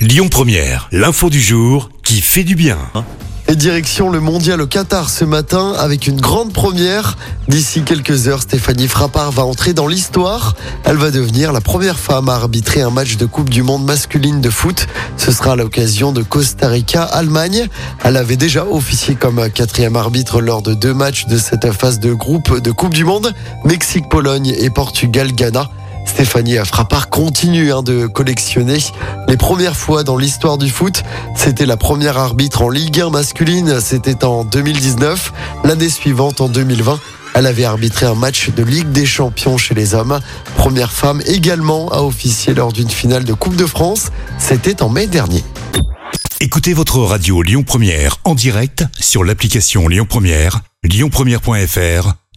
Lyon Première, l'info du jour qui fait du bien. Et direction le mondial au Qatar ce matin avec une grande première. D'ici quelques heures, Stéphanie Frappard va entrer dans l'histoire. Elle va devenir la première femme à arbitrer un match de Coupe du Monde masculine de foot. Ce sera à l'occasion de Costa Rica-Allemagne. Elle avait déjà officié comme quatrième arbitre lors de deux matchs de cette phase de groupe de Coupe du Monde, Mexique-Pologne et Portugal-Ghana. Stéphanie Frappard continue hein, de collectionner les premières fois dans l'histoire du foot. C'était la première arbitre en Ligue 1 masculine, c'était en 2019. L'année suivante, en 2020, elle avait arbitré un match de Ligue des Champions chez les hommes. Première femme également à officier lors d'une finale de Coupe de France. C'était en mai dernier. Écoutez votre radio Lyon Première en direct sur l'application Lyon Première, lyonpremière.fr